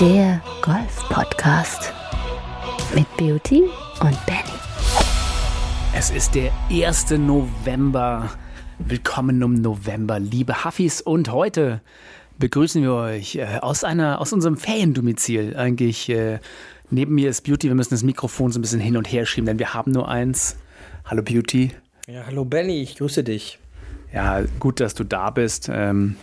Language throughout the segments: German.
Der Golf-Podcast mit Beauty und Benny. Es ist der 1. November. Willkommen im November, liebe Huffis. Und heute begrüßen wir euch äh, aus, einer, aus unserem Feriendomizil. Eigentlich äh, neben mir ist Beauty. Wir müssen das Mikrofon so ein bisschen hin und her schieben, denn wir haben nur eins. Hallo Beauty. Ja, hallo Benny, ich grüße dich. Ja, gut, dass du da bist. Ähm,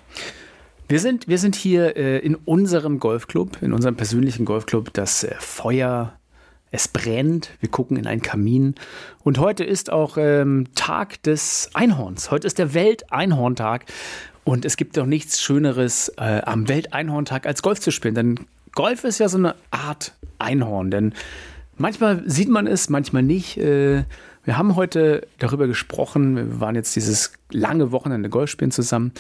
wir sind, wir sind hier äh, in unserem Golfclub, in unserem persönlichen Golfclub. Das äh, Feuer, es brennt. Wir gucken in einen Kamin. Und heute ist auch ähm, Tag des Einhorns. Heute ist der Welt-Einhorntag. Und es gibt doch nichts Schöneres äh, am Welt-Einhorntag als Golf zu spielen. Denn Golf ist ja so eine Art Einhorn. Denn manchmal sieht man es, manchmal nicht. Äh, wir haben heute darüber gesprochen, wir waren jetzt dieses lange Wochenende Golf spielen zusammen,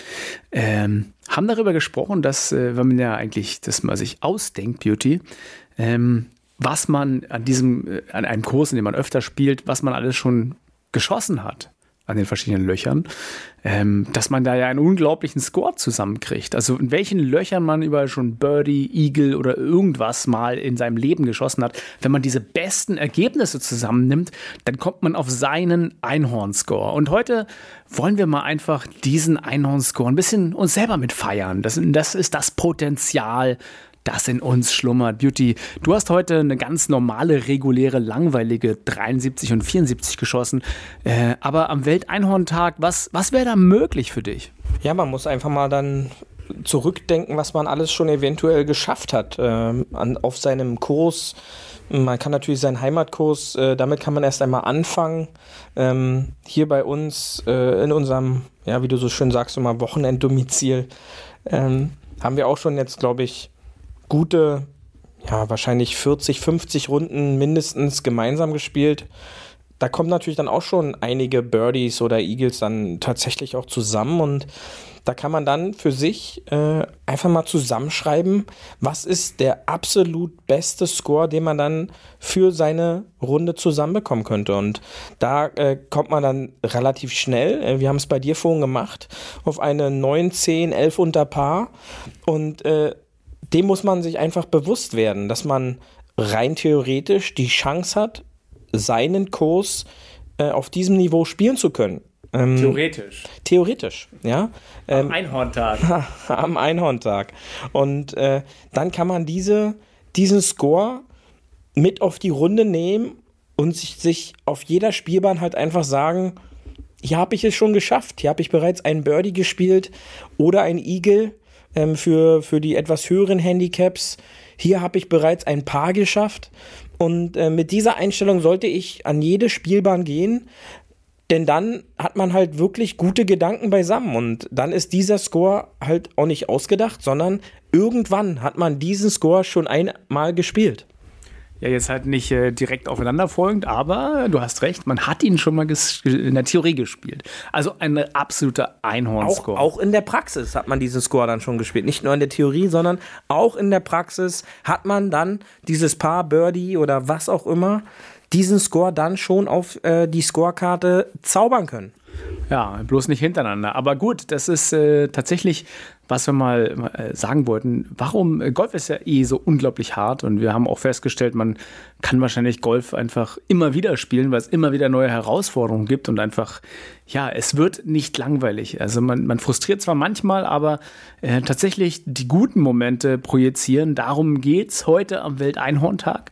ähm, haben darüber gesprochen, dass, äh, wenn man ja eigentlich das mal sich ausdenkt, Beauty, ähm, was man an diesem, äh, an einem Kurs, in dem man öfter spielt, was man alles schon geschossen hat an den verschiedenen Löchern, ähm, dass man da ja einen unglaublichen Score zusammenkriegt. Also in welchen Löchern man überall schon Birdie, Eagle oder irgendwas mal in seinem Leben geschossen hat. Wenn man diese besten Ergebnisse zusammennimmt, dann kommt man auf seinen Einhorn-Score. Und heute wollen wir mal einfach diesen Einhorn-Score ein bisschen uns selber mit feiern. Das, das ist das Potenzial das in uns schlummert. Beauty, du hast heute eine ganz normale, reguläre, langweilige 73 und 74 geschossen. Äh, aber am Welteinhorntag, was, was wäre da möglich für dich? Ja, man muss einfach mal dann zurückdenken, was man alles schon eventuell geschafft hat äh, an, auf seinem Kurs. Man kann natürlich seinen Heimatkurs, äh, damit kann man erst einmal anfangen. Ähm, hier bei uns äh, in unserem, ja, wie du so schön sagst, immer Wochenenddomizil, ähm, haben wir auch schon jetzt, glaube ich, gute, ja, wahrscheinlich 40, 50 Runden mindestens gemeinsam gespielt. Da kommen natürlich dann auch schon einige Birdies oder Eagles dann tatsächlich auch zusammen und da kann man dann für sich äh, einfach mal zusammenschreiben, was ist der absolut beste Score, den man dann für seine Runde zusammenbekommen könnte. Und da äh, kommt man dann relativ schnell, äh, wir haben es bei dir vorhin gemacht, auf eine 9, 10, 11 unter Paar. Und äh, dem muss man sich einfach bewusst werden, dass man rein theoretisch die Chance hat, seinen Kurs äh, auf diesem Niveau spielen zu können. Ähm, theoretisch. Theoretisch, ja. Ähm, am Einhorntag. am Einhorntag. Und äh, dann kann man diese, diesen Score mit auf die Runde nehmen und sich, sich auf jeder Spielbahn halt einfach sagen, hier habe ich es schon geschafft, hier habe ich bereits einen Birdie gespielt oder ein Eagle ähm, für, für die etwas höheren Handicaps. Hier habe ich bereits ein Paar geschafft. Und äh, mit dieser Einstellung sollte ich an jede Spielbahn gehen, denn dann hat man halt wirklich gute Gedanken beisammen und dann ist dieser Score halt auch nicht ausgedacht, sondern irgendwann hat man diesen Score schon einmal gespielt. Ja, jetzt halt nicht äh, direkt aufeinanderfolgend, aber du hast recht, man hat ihn schon mal in der Theorie gespielt. Also ein absoluter Einhorn-Score. Auch, auch, in der Praxis hat man diesen Score dann schon gespielt. Nicht nur in der Theorie, sondern auch in der Praxis hat man dann dieses Paar Birdie oder was auch immer, diesen Score dann schon auf äh, die Scorekarte zaubern können. Ja, bloß nicht hintereinander. Aber gut, das ist äh, tatsächlich, was wir mal äh, sagen wollten. Warum? Äh, Golf ist ja eh so unglaublich hart und wir haben auch festgestellt, man kann wahrscheinlich Golf einfach immer wieder spielen, weil es immer wieder neue Herausforderungen gibt und einfach, ja, es wird nicht langweilig. Also man, man frustriert zwar manchmal, aber äh, tatsächlich die guten Momente projizieren. Darum geht es heute am Welteinhorntag.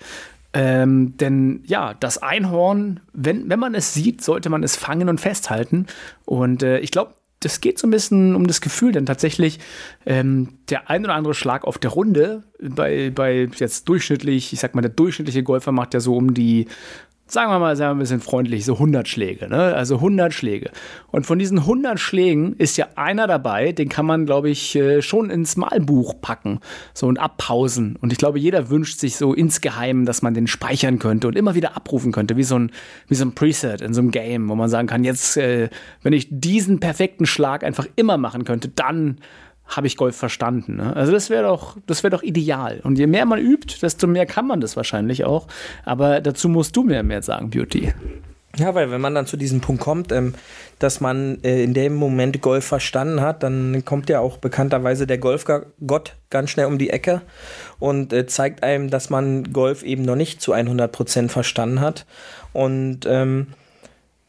Ähm, denn ja, das Einhorn, wenn, wenn man es sieht, sollte man es fangen und festhalten. Und äh, ich glaube, das geht so ein bisschen um das Gefühl, denn tatsächlich ähm, der ein oder andere Schlag auf der Runde bei, bei jetzt durchschnittlich, ich sag mal, der durchschnittliche Golfer macht ja so um die sagen wir mal, sagen wir ein bisschen freundlich, so 100 Schläge, ne? Also 100 Schläge. Und von diesen 100 Schlägen ist ja einer dabei, den kann man, glaube ich, äh, schon ins Malbuch packen, so und abpausen. Und ich glaube, jeder wünscht sich so insgeheim, dass man den speichern könnte und immer wieder abrufen könnte, wie so ein, wie so ein Preset in so einem Game, wo man sagen kann, jetzt, äh, wenn ich diesen perfekten Schlag einfach immer machen könnte, dann habe ich Golf verstanden. Ne? Also das wäre doch, das wäre doch ideal. Und je mehr man übt, desto mehr kann man das wahrscheinlich auch. Aber dazu musst du mir mehr sagen, Beauty. Ja, weil wenn man dann zu diesem Punkt kommt, ähm, dass man äh, in dem Moment Golf verstanden hat, dann kommt ja auch bekannterweise der Golfgott ganz schnell um die Ecke und äh, zeigt einem, dass man Golf eben noch nicht zu 100% verstanden hat. Und ähm,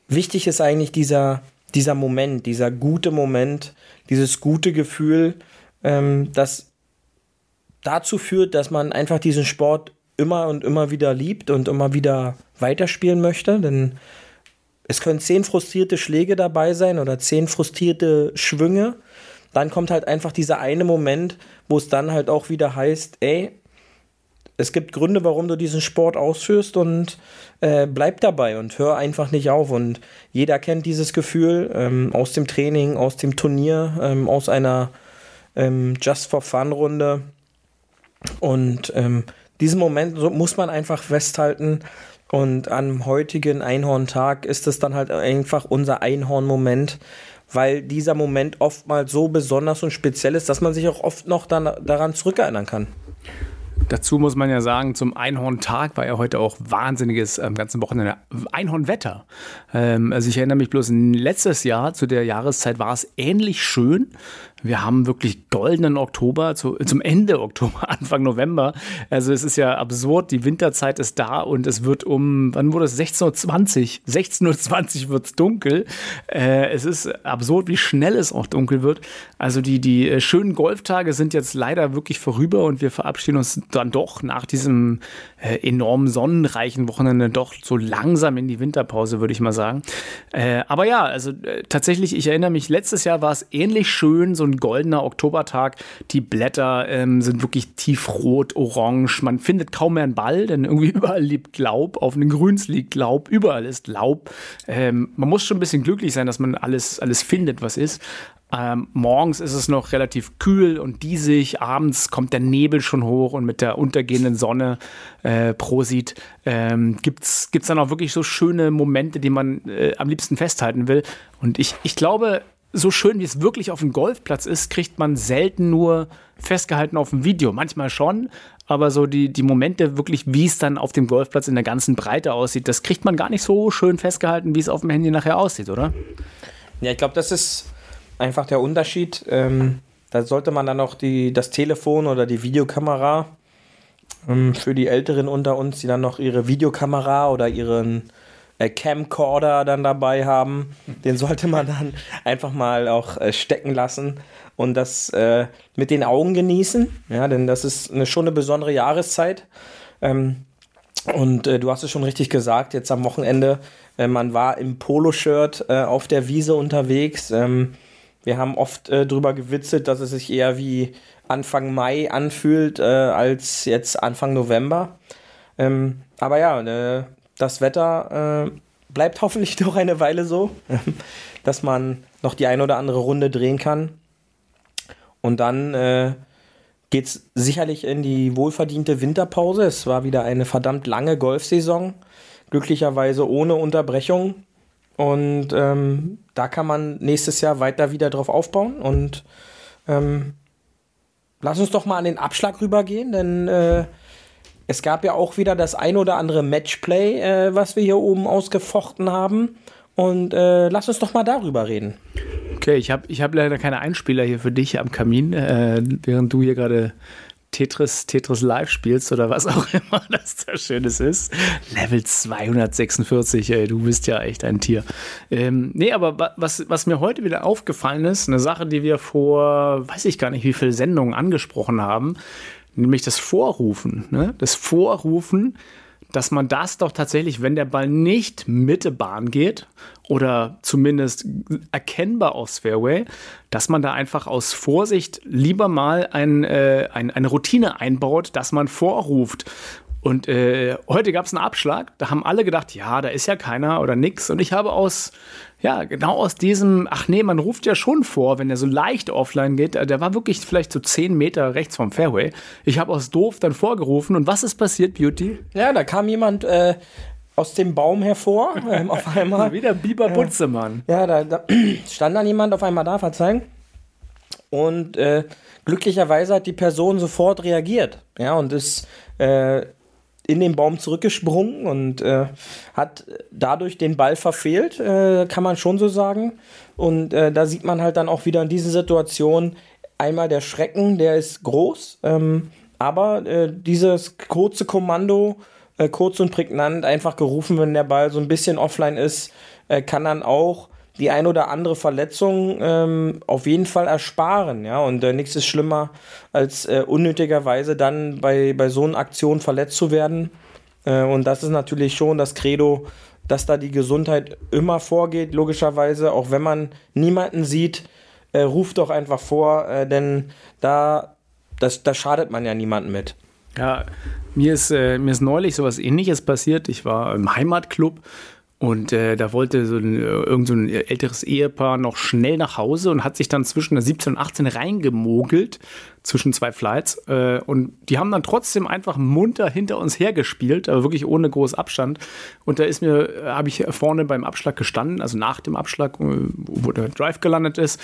wichtig ist eigentlich dieser, dieser Moment, dieser gute Moment, dieses gute Gefühl, ähm, das dazu führt, dass man einfach diesen Sport immer und immer wieder liebt und immer wieder weiterspielen möchte, denn es können zehn frustrierte Schläge dabei sein oder zehn frustrierte Schwünge. Dann kommt halt einfach dieser eine Moment, wo es dann halt auch wieder heißt, ey, es gibt Gründe, warum du diesen Sport ausführst und äh, bleib dabei und hör einfach nicht auf. Und jeder kennt dieses Gefühl ähm, aus dem Training, aus dem Turnier, ähm, aus einer ähm, Just for Fun Runde. Und ähm, diesen Moment so muss man einfach festhalten. Und am heutigen Einhorntag ist es dann halt einfach unser Einhorn-Moment, weil dieser Moment oftmals so besonders und speziell ist, dass man sich auch oft noch dann daran zurückerinnern kann. Dazu muss man ja sagen, zum Einhorntag war ja heute auch wahnsinniges am ähm, ganzen Wochenende Einhornwetter. Ähm, also ich erinnere mich bloß, letztes Jahr zu der Jahreszeit war es ähnlich schön. Wir haben wirklich goldenen Oktober zu, zum Ende Oktober, Anfang November. Also es ist ja absurd, die Winterzeit ist da und es wird um, wann wurde es? 16.20 Uhr. 16.20 Uhr wird es dunkel. Äh, es ist absurd, wie schnell es auch dunkel wird. Also die, die äh, schönen Golftage sind jetzt leider wirklich vorüber und wir verabschieden uns dann doch nach diesem äh, enorm sonnenreichen Wochenende doch so langsam in die Winterpause, würde ich mal sagen. Äh, aber ja, also äh, tatsächlich, ich erinnere mich, letztes Jahr war es ähnlich schön, so ein goldener Oktobertag. Die Blätter ähm, sind wirklich tiefrot, orange. Man findet kaum mehr einen Ball, denn irgendwie überall liegt Laub. Auf den Grüns liegt Laub, überall ist Laub. Ähm, man muss schon ein bisschen glücklich sein, dass man alles, alles findet, was ist. Ähm, morgens ist es noch relativ kühl und diesig, abends kommt der Nebel schon hoch und mit der untergehenden Sonne äh, Prosit ähm, gibt es dann auch wirklich so schöne Momente, die man äh, am liebsten festhalten will. Und ich, ich glaube, so schön wie es wirklich auf dem Golfplatz ist, kriegt man selten nur festgehalten auf dem Video. Manchmal schon, aber so die, die Momente wirklich, wie es dann auf dem Golfplatz in der ganzen Breite aussieht, das kriegt man gar nicht so schön festgehalten, wie es auf dem Handy nachher aussieht, oder? Ja, ich glaube, das ist einfach der Unterschied. Ähm, da sollte man dann auch die, das Telefon oder die Videokamera ähm, für die Älteren unter uns, die dann noch ihre Videokamera oder ihren äh, Camcorder dann dabei haben, den sollte man dann einfach mal auch äh, stecken lassen und das äh, mit den Augen genießen. Ja, denn das ist eine, schon eine besondere Jahreszeit. Ähm, und äh, du hast es schon richtig gesagt, jetzt am Wochenende, äh, man war im Poloshirt auf der Wiese unterwegs. Ähm, wir haben oft äh, drüber gewitzelt, dass es sich eher wie Anfang Mai anfühlt äh, als jetzt Anfang November. Ähm, aber ja, äh, das Wetter äh, bleibt hoffentlich noch eine Weile so, dass man noch die ein oder andere Runde drehen kann. Und dann äh, geht es sicherlich in die wohlverdiente Winterpause. Es war wieder eine verdammt lange Golfsaison, glücklicherweise ohne Unterbrechung. Und ähm, da kann man nächstes Jahr weiter wieder drauf aufbauen. Und ähm, lass uns doch mal an den Abschlag rübergehen, denn äh, es gab ja auch wieder das ein oder andere Matchplay, äh, was wir hier oben ausgefochten haben. Und äh, lass uns doch mal darüber reden. Okay, ich habe ich hab leider keine Einspieler hier für dich am Kamin, äh, während du hier gerade Tetris, Tetris Live spielst oder was auch immer das da Schönes ist. Level 246, ey, du bist ja echt ein Tier. Ähm, nee, aber was, was mir heute wieder aufgefallen ist, eine Sache, die wir vor, weiß ich gar nicht, wie viele Sendungen angesprochen haben, nämlich das Vorrufen. Ne? Das Vorrufen, dass man das doch tatsächlich, wenn der Ball nicht Mitte Bahn geht oder zumindest erkennbar aufs Fairway, dass man da einfach aus Vorsicht lieber mal ein, äh, ein, eine Routine einbaut, dass man vorruft. Und äh, heute gab es einen Abschlag, da haben alle gedacht, ja, da ist ja keiner oder nix. Und ich habe aus ja, genau aus diesem, ach nee, man ruft ja schon vor, wenn er so leicht offline geht, der war wirklich vielleicht so 10 Meter rechts vom Fairway. Ich habe aus doof dann vorgerufen und was ist passiert, Beauty? Ja, da kam jemand äh, aus dem Baum hervor, ähm, auf einmal. Wieder Biber Butzemann. Ja, da, da stand dann jemand auf einmal da, verzeihen. Und äh, glücklicherweise hat die Person sofort reagiert. Ja, und ist äh, in den Baum zurückgesprungen und äh, hat dadurch den Ball verfehlt, äh, kann man schon so sagen. Und äh, da sieht man halt dann auch wieder in diesen Situationen einmal der Schrecken, der ist groß, ähm, aber äh, dieses kurze Kommando, äh, kurz und prägnant, einfach gerufen, wenn der Ball so ein bisschen offline ist, äh, kann dann auch die ein oder andere Verletzung ähm, auf jeden Fall ersparen, ja. Und äh, nichts ist schlimmer, als äh, unnötigerweise dann bei, bei so einer Aktion verletzt zu werden. Äh, und das ist natürlich schon das Credo, dass da die Gesundheit immer vorgeht, logischerweise, auch wenn man niemanden sieht, äh, ruft doch einfach vor, äh, denn da, das, da schadet man ja niemandem mit. Ja, mir ist, äh, mir ist neulich sowas ähnliches passiert. Ich war im Heimatclub und äh, da wollte so ein, irgend so ein älteres Ehepaar noch schnell nach Hause und hat sich dann zwischen der 17 und 18 reingemogelt, zwischen zwei Flights. Äh, und die haben dann trotzdem einfach munter hinter uns hergespielt, aber wirklich ohne groß Abstand. Und da ist mir, habe ich vorne beim Abschlag gestanden, also nach dem Abschlag, wo der Drive gelandet ist.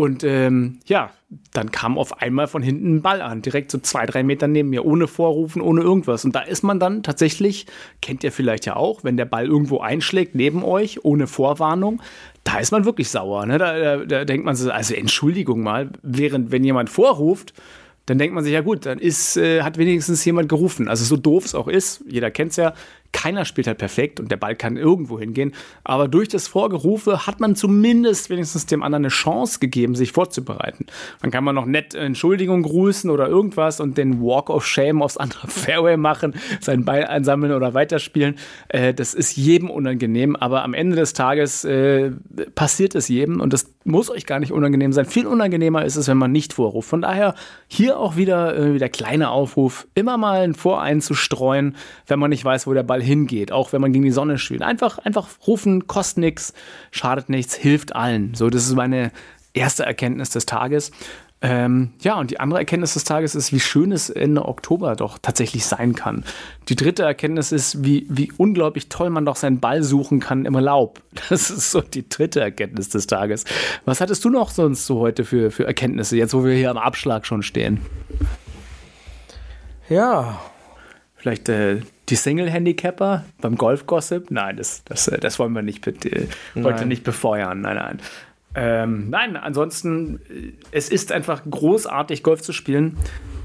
Und ähm, ja, dann kam auf einmal von hinten ein Ball an, direkt so zwei, drei Meter neben mir, ohne Vorrufen, ohne irgendwas. Und da ist man dann tatsächlich, kennt ihr vielleicht ja auch, wenn der Ball irgendwo einschlägt neben euch, ohne Vorwarnung, da ist man wirklich sauer. Ne? Da, da, da denkt man so, also Entschuldigung mal, während wenn jemand vorruft, dann denkt man sich, ja gut, dann ist, äh, hat wenigstens jemand gerufen. Also so doof es auch ist, jeder kennt es ja, keiner spielt halt perfekt und der Ball kann irgendwo hingehen. Aber durch das Vorgerufe hat man zumindest wenigstens dem anderen eine Chance gegeben, sich vorzubereiten. Dann kann man noch nett Entschuldigung grüßen oder irgendwas und den Walk of Shame aufs andere Fairway machen, seinen Ball einsammeln oder weiterspielen. Äh, das ist jedem unangenehm, aber am Ende des Tages äh, passiert es jedem und das muss euch gar nicht unangenehm sein. Viel unangenehmer ist es, wenn man nicht vorruft. Von daher hier auch wieder äh, der kleine Aufruf, immer mal ein Vorein zu streuen, wenn man nicht weiß, wo der Ball überall hingeht, auch wenn man gegen die Sonne spielt. Einfach, einfach rufen, kostet nichts, schadet nichts, hilft allen. So, das ist meine erste Erkenntnis des Tages. Ähm, ja, und die andere Erkenntnis des Tages ist, wie schön es Ende Oktober doch tatsächlich sein kann. Die dritte Erkenntnis ist, wie, wie unglaublich toll man doch seinen Ball suchen kann im Laub. Das ist so die dritte Erkenntnis des Tages. Was hattest du noch sonst so heute für, für Erkenntnisse, jetzt wo wir hier am Abschlag schon stehen? Ja. Vielleicht äh, die Single-Handicapper beim Golf-Gossip? Nein, das, das, äh, das wollen wir nicht, äh, heute nicht befeuern. Nein, nein. Ähm, nein, ansonsten, äh, es ist einfach großartig, Golf zu spielen.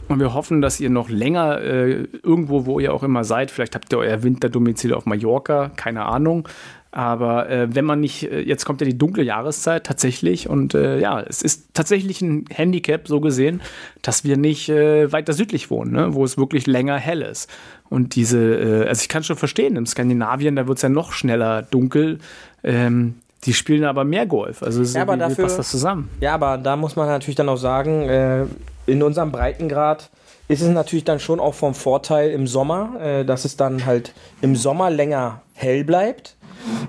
Und wir hoffen, dass ihr noch länger äh, irgendwo, wo ihr auch immer seid, vielleicht habt ihr euer Winterdomizil auf Mallorca, keine Ahnung, aber äh, wenn man nicht, äh, jetzt kommt ja die dunkle Jahreszeit tatsächlich und äh, ja, es ist tatsächlich ein Handicap so gesehen, dass wir nicht äh, weiter südlich wohnen, ne? wo es wirklich länger hell ist. Und diese, äh, also ich kann schon verstehen, im Skandinavien, da wird es ja noch schneller dunkel. Ähm, die spielen aber mehr Golf. Also ja, aber wie, dafür, passt das zusammen? Ja, aber da muss man natürlich dann auch sagen, in unserem Breitengrad ist es natürlich dann schon auch vom Vorteil im Sommer, dass es dann halt im Sommer länger hell bleibt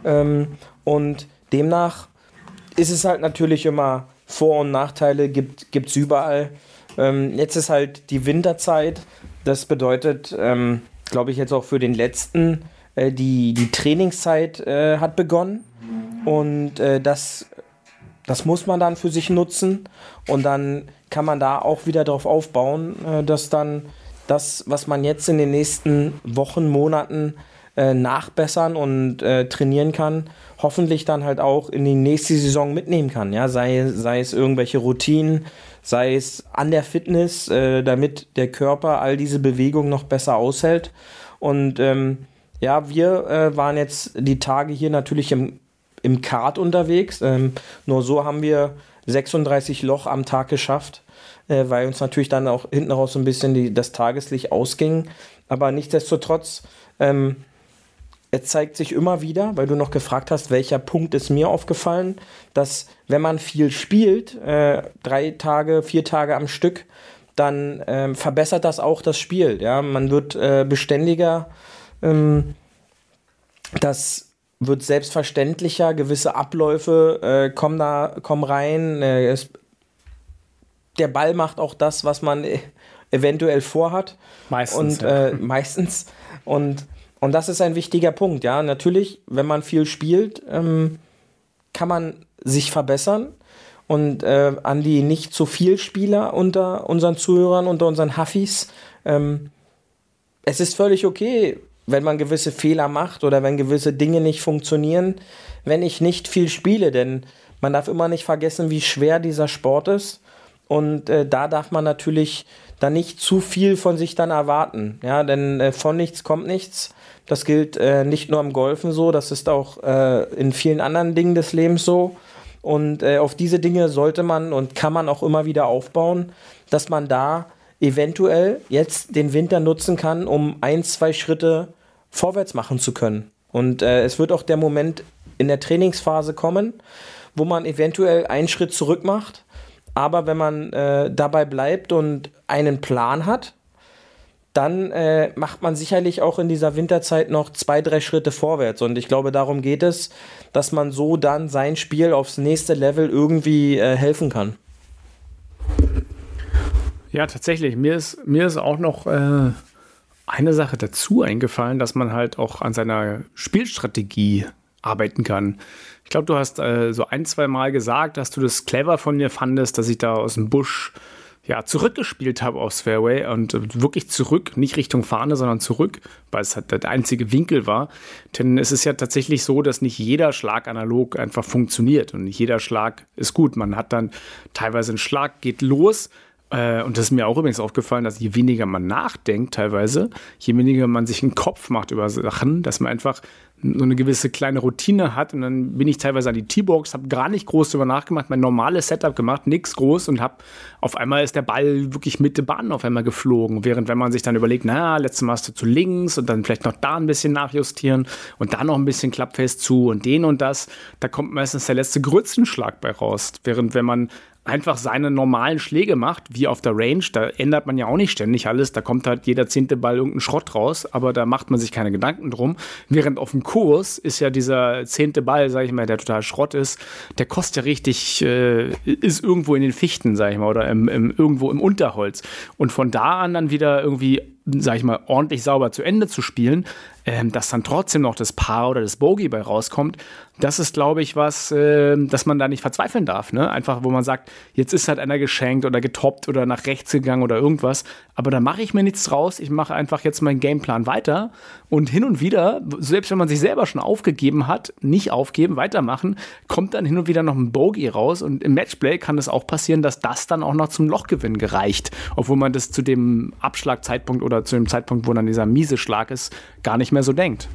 ähm, und demnach ist es halt natürlich immer Vor- und Nachteile, gibt es überall. Ähm, jetzt ist halt die Winterzeit. Das bedeutet, ähm, glaube ich, jetzt auch für den letzten, äh, die, die Trainingszeit äh, hat begonnen. Und äh, das, das muss man dann für sich nutzen. Und dann kann man da auch wieder darauf aufbauen, äh, dass dann das, was man jetzt in den nächsten Wochen, Monaten äh, nachbessern und äh, trainieren kann, hoffentlich dann halt auch in die nächste Saison mitnehmen kann. Ja, sei, sei es irgendwelche Routinen, sei es an der Fitness, äh, damit der Körper all diese Bewegungen noch besser aushält. Und ähm, ja, wir äh, waren jetzt die Tage hier natürlich im, im Kart unterwegs. Ähm, nur so haben wir 36 Loch am Tag geschafft, äh, weil uns natürlich dann auch hinten raus so ein bisschen die, das Tageslicht ausging. Aber nichtsdestotrotz ähm, es zeigt sich immer wieder, weil du noch gefragt hast, welcher Punkt ist mir aufgefallen, dass wenn man viel spielt, äh, drei Tage, vier Tage am Stück, dann ähm, verbessert das auch das Spiel. Ja, man wird äh, beständiger, ähm, das wird selbstverständlicher, gewisse Abläufe äh, kommen da, kommen rein. Äh, es, der Ball macht auch das, was man e-, eventuell vorhat. Meistens. Und ja. Äh, meistens. Und und das ist ein wichtiger Punkt, ja. Natürlich, wenn man viel spielt, ähm, kann man sich verbessern. Und äh, an die nicht zu viel Spieler unter unseren Zuhörern, unter unseren Huffis, ähm, es ist völlig okay, wenn man gewisse Fehler macht oder wenn gewisse Dinge nicht funktionieren, wenn ich nicht viel spiele, denn man darf immer nicht vergessen, wie schwer dieser Sport ist. Und äh, da darf man natürlich dann nicht zu viel von sich dann erwarten. Ja, denn äh, von nichts kommt nichts. Das gilt äh, nicht nur im Golfen so, das ist auch äh, in vielen anderen Dingen des Lebens so. Und äh, auf diese Dinge sollte man und kann man auch immer wieder aufbauen, dass man da eventuell jetzt den Winter nutzen kann, um ein, zwei Schritte vorwärts machen zu können. Und äh, es wird auch der Moment in der Trainingsphase kommen, wo man eventuell einen Schritt zurück macht. Aber wenn man äh, dabei bleibt und einen Plan hat, dann äh, macht man sicherlich auch in dieser Winterzeit noch zwei, drei Schritte vorwärts. Und ich glaube, darum geht es, dass man so dann sein Spiel aufs nächste Level irgendwie äh, helfen kann. Ja, tatsächlich. Mir ist, mir ist auch noch äh, eine Sache dazu eingefallen, dass man halt auch an seiner Spielstrategie arbeiten kann. Ich glaube, du hast äh, so ein, zwei Mal gesagt, dass du das clever von mir fandest, dass ich da aus dem Busch ja, zurückgespielt habe aufs Fairway und äh, wirklich zurück, nicht Richtung Fahne, sondern zurück, weil es halt der einzige Winkel war. Denn es ist ja tatsächlich so, dass nicht jeder Schlag analog einfach funktioniert und nicht jeder Schlag ist gut. Man hat dann teilweise einen Schlag, geht los, äh, und das ist mir auch übrigens aufgefallen, dass je weniger man nachdenkt, teilweise, je weniger man sich einen Kopf macht über Sachen, dass man einfach so eine gewisse kleine Routine hat. Und dann bin ich teilweise an die T-Box, habe gar nicht groß darüber nachgemacht, mein normales Setup gemacht, nichts groß und habe auf einmal ist der Ball wirklich Mitte Bahn auf einmal geflogen. Während wenn man sich dann überlegt, na, letztes Mal hast du zu links und dann vielleicht noch da ein bisschen nachjustieren und da noch ein bisschen klappfest zu und den und das, da kommt meistens der letzte Grützenschlag bei raus. Während wenn man einfach seine normalen Schläge macht, wie auf der Range. Da ändert man ja auch nicht ständig alles. Da kommt halt jeder zehnte Ball irgendein Schrott raus, aber da macht man sich keine Gedanken drum. Während auf dem Kurs ist ja dieser zehnte Ball, sag ich mal, der total Schrott ist, der kostet ja richtig, äh, ist irgendwo in den Fichten, sag ich mal, oder im, im, irgendwo im Unterholz. Und von da an dann wieder irgendwie sag ich mal, ordentlich sauber zu Ende zu spielen, ähm, dass dann trotzdem noch das Paar oder das Bogey bei rauskommt, das ist, glaube ich, was, äh, dass man da nicht verzweifeln darf. Ne? Einfach, wo man sagt, jetzt ist halt einer geschenkt oder getoppt oder nach rechts gegangen oder irgendwas. Aber da mache ich mir nichts draus. Ich mache einfach jetzt meinen Gameplan weiter und hin und wieder, selbst wenn man sich selber schon aufgegeben hat, nicht aufgeben, weitermachen, kommt dann hin und wieder noch ein Bogey raus. Und im Matchplay kann es auch passieren, dass das dann auch noch zum Lochgewinn gereicht, obwohl man das zu dem Abschlagzeitpunkt oder zu dem Zeitpunkt, wo dann dieser miese Schlag ist, gar nicht mehr so denkt.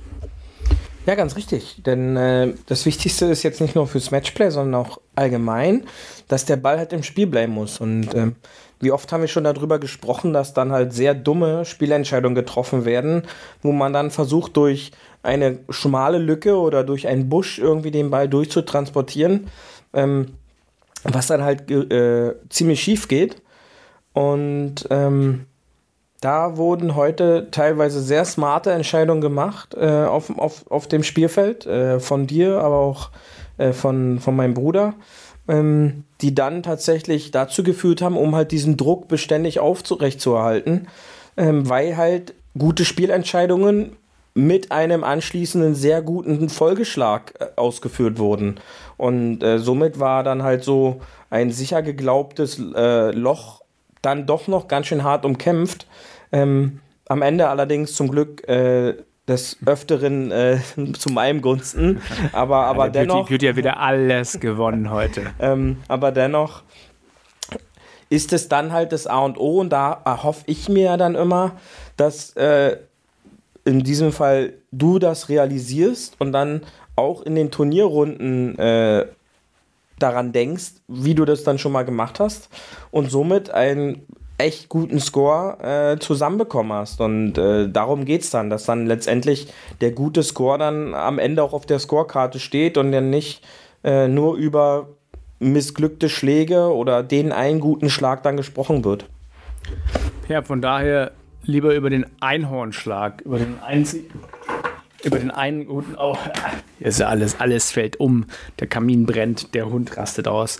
Ja, ganz richtig. Denn äh, das Wichtigste ist jetzt nicht nur fürs Matchplay, sondern auch allgemein, dass der Ball halt im Spiel bleiben muss. Und äh, wie oft haben wir schon darüber gesprochen, dass dann halt sehr dumme Spielentscheidungen getroffen werden, wo man dann versucht, durch eine schmale Lücke oder durch einen Busch irgendwie den Ball durchzutransportieren, ähm, was dann halt äh, ziemlich schief geht. Und ähm, da wurden heute teilweise sehr smarte Entscheidungen gemacht äh, auf, auf, auf dem Spielfeld, äh, von dir, aber auch äh, von, von meinem Bruder, ähm, die dann tatsächlich dazu geführt haben, um halt diesen Druck beständig aufrechtzuerhalten, ähm, weil halt gute Spielentscheidungen mit einem anschließenden sehr guten Folgeschlag äh, ausgeführt wurden. Und äh, somit war dann halt so ein sicher geglaubtes äh, Loch dann doch noch ganz schön hart umkämpft. Ähm, am Ende allerdings zum Glück äh, des Öfteren äh, zu meinem Gunsten. Aber, aber ja, dennoch. Beauty, Beauty hat wieder alles gewonnen heute. ähm, aber dennoch ist es dann halt das A und O und da erhoffe ich mir ja dann immer, dass äh, in diesem Fall du das realisierst und dann auch in den Turnierrunden äh, daran denkst, wie du das dann schon mal gemacht hast und somit ein echt guten Score äh, zusammenbekommen hast. Und äh, darum geht es dann, dass dann letztendlich der gute Score dann am Ende auch auf der Scorekarte steht und dann nicht äh, nur über missglückte Schläge oder den einen guten Schlag dann gesprochen wird. Ja, von daher lieber über den Einhornschlag, über den einzigen über den einen guten. Oh, ist alles, alles fällt um. Der Kamin brennt, der Hund rastet aus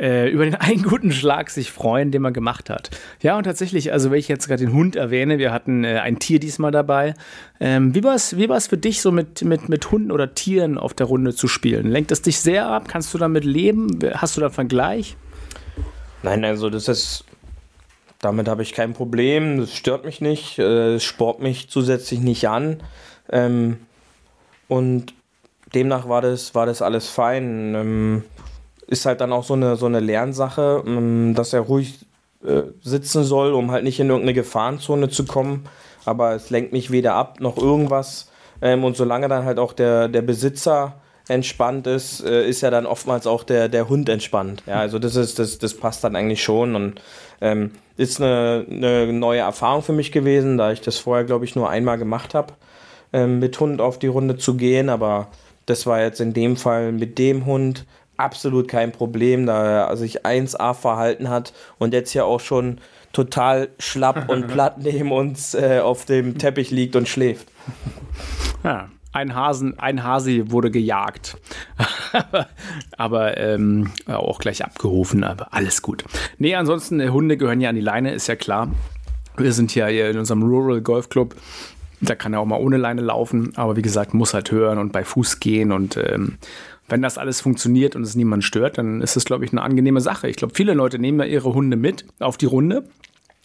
äh, über den einen guten Schlag sich freuen, den man gemacht hat. Ja, und tatsächlich, also wenn ich jetzt gerade den Hund erwähne, wir hatten äh, ein Tier diesmal dabei. Ähm, wie war es wie für dich, so mit, mit, mit Hunden oder Tieren auf der Runde zu spielen? Lenkt das dich sehr ab? Kannst du damit leben? Hast du da einen Vergleich? Nein, also das ist damit habe ich kein Problem. Das stört mich nicht. Äh, es sport mich zusätzlich nicht an. Ähm, und demnach war das, war das alles fein. Ähm, ist halt dann auch so eine, so eine Lernsache, ähm, dass er ruhig äh, sitzen soll, um halt nicht in irgendeine Gefahrenzone zu kommen. Aber es lenkt mich weder ab noch irgendwas. Ähm, und solange dann halt auch der, der Besitzer entspannt ist, äh, ist ja dann oftmals auch der, der Hund entspannt. Ja, also das ist, das, das passt dann eigentlich schon und ähm, ist eine, eine neue Erfahrung für mich gewesen, da ich das vorher, glaube ich, nur einmal gemacht habe, mit Hund auf die Runde zu gehen, aber das war jetzt in dem Fall mit dem Hund absolut kein Problem, da er sich 1A verhalten hat und jetzt ja auch schon total schlapp und platt neben uns äh, auf dem Teppich liegt und schläft. Ja, ein Hasen, ein Hasi wurde gejagt. aber ähm, auch gleich abgerufen, aber alles gut. Nee, ansonsten, äh, Hunde gehören ja an die Leine, ist ja klar. Wir sind ja hier in unserem Rural Golf Club. Da kann er auch mal ohne Leine laufen, aber wie gesagt, muss halt hören und bei Fuß gehen und ähm, wenn das alles funktioniert und es niemand stört, dann ist es, glaube ich, eine angenehme Sache. Ich glaube, viele Leute nehmen ja ihre Hunde mit auf die Runde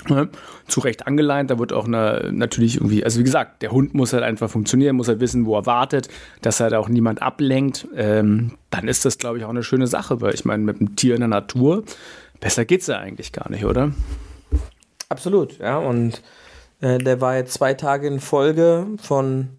Ne? Zu Recht angeleint, da wird auch eine, natürlich irgendwie, also wie gesagt, der Hund muss halt einfach funktionieren, muss halt wissen, wo er wartet, dass halt auch niemand ablenkt. Ähm, dann ist das, glaube ich, auch eine schöne Sache, weil ich meine, mit einem Tier in der Natur, besser geht es ja eigentlich gar nicht, oder? Absolut, ja. Und äh, der war jetzt zwei Tage in Folge von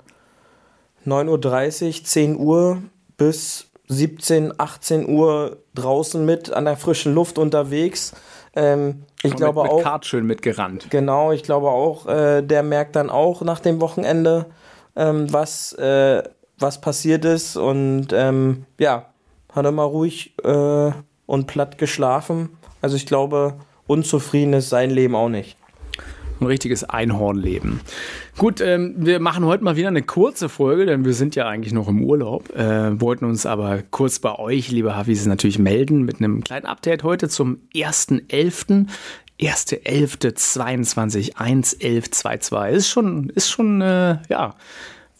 9.30 Uhr, 10 Uhr bis 17, 18 Uhr draußen mit an der frischen Luft unterwegs. Ähm, ich Und glaube mit, mit auch. Kart schön mitgerannt. Genau, ich glaube auch, äh, der merkt dann auch nach dem Wochenende, ähm, was, äh, was passiert ist. Und ähm, ja, hat er mal ruhig äh, und platt geschlafen. Also ich glaube, unzufrieden ist sein Leben auch nicht ein richtiges Einhornleben. Gut, ähm, wir machen heute mal wieder eine kurze Folge, denn wir sind ja eigentlich noch im Urlaub. Äh, wollten uns aber kurz bei euch, liebe Hafis, natürlich melden mit einem kleinen Update heute zum 1.11. 1.11.22, 1.11.22. Ist schon, ist schon, äh, ja,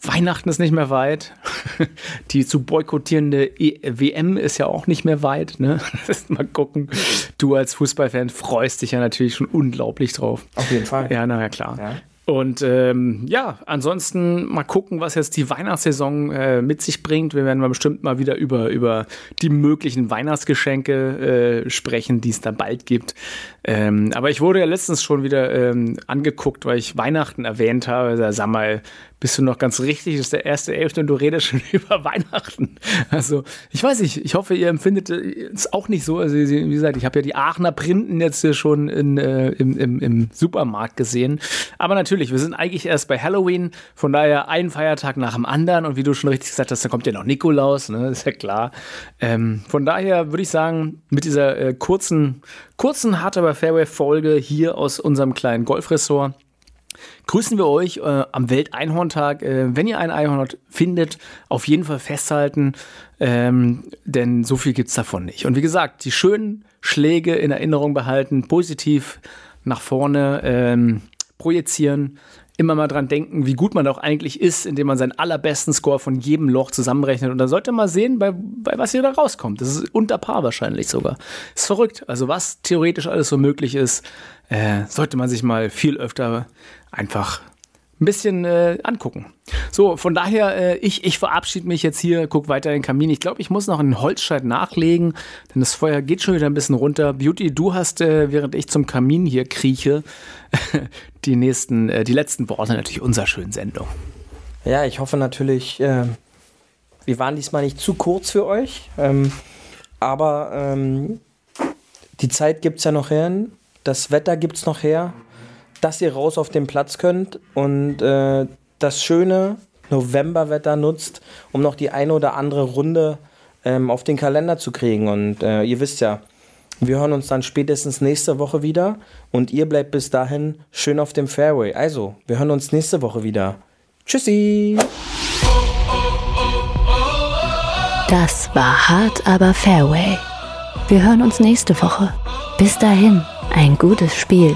Weihnachten ist nicht mehr weit. Die zu boykottierende e WM ist ja auch nicht mehr weit. Ne? Mal gucken. Du als Fußballfan freust dich ja natürlich schon unglaublich drauf. Auf jeden Fall. Ja, naja, klar. Ja. Und ähm, ja, ansonsten mal gucken, was jetzt die Weihnachtssaison äh, mit sich bringt. Wir werden mal bestimmt mal wieder über, über die möglichen Weihnachtsgeschenke äh, sprechen, die es da bald gibt. Ähm, aber ich wurde ja letztens schon wieder ähm, angeguckt, weil ich Weihnachten erwähnt habe. Sag mal, bist du noch ganz richtig, das ist der erste Elfte und du redest schon über Weihnachten. Also, ich weiß nicht, ich hoffe, ihr empfindet es auch nicht so. Also, wie gesagt, ich habe ja die Aachener Printen jetzt hier schon in, äh, im, im, im Supermarkt gesehen. Aber natürlich, wir sind eigentlich erst bei Halloween, von daher ein Feiertag nach dem anderen. Und wie du schon richtig gesagt hast, da kommt ja noch Nikolaus, ne? ist ja klar. Ähm, von daher würde ich sagen, mit dieser äh, kurzen, kurzen Hard aber Fairway-Folge hier aus unserem kleinen Golfressort grüßen wir euch äh, am Welteinhorntag. Äh, wenn ihr ein Einhorn findet, auf jeden Fall festhalten, ähm, denn so viel gibt es davon nicht. Und wie gesagt, die schönen Schläge in Erinnerung behalten, positiv nach vorne ähm, projizieren, immer mal dran denken, wie gut man auch eigentlich ist, indem man seinen allerbesten Score von jedem Loch zusammenrechnet. Und dann sollte man sehen, bei, bei was hier da rauskommt. Das ist unter Paar wahrscheinlich sogar. Ist verrückt. Also was theoretisch alles so möglich ist, äh, sollte man sich mal viel öfter einfach ein bisschen äh, angucken. So, von daher, äh, ich, ich verabschiede mich jetzt hier, guck weiter in den Kamin. Ich glaube, ich muss noch einen Holzscheit nachlegen, denn das Feuer geht schon wieder ein bisschen runter. Beauty, du hast, äh, während ich zum Kamin hier krieche, die nächsten, äh, die letzten Worte natürlich unserer schönen Sendung. Ja, ich hoffe natürlich, äh, wir waren diesmal nicht zu kurz für euch, ähm, aber ähm, die Zeit gibt es ja noch her, das Wetter gibt es noch her dass ihr raus auf den Platz könnt und äh, das schöne Novemberwetter nutzt, um noch die eine oder andere Runde ähm, auf den Kalender zu kriegen. Und äh, ihr wisst ja, wir hören uns dann spätestens nächste Woche wieder und ihr bleibt bis dahin schön auf dem Fairway. Also, wir hören uns nächste Woche wieder. Tschüssi! Das war hart, aber Fairway. Wir hören uns nächste Woche. Bis dahin, ein gutes Spiel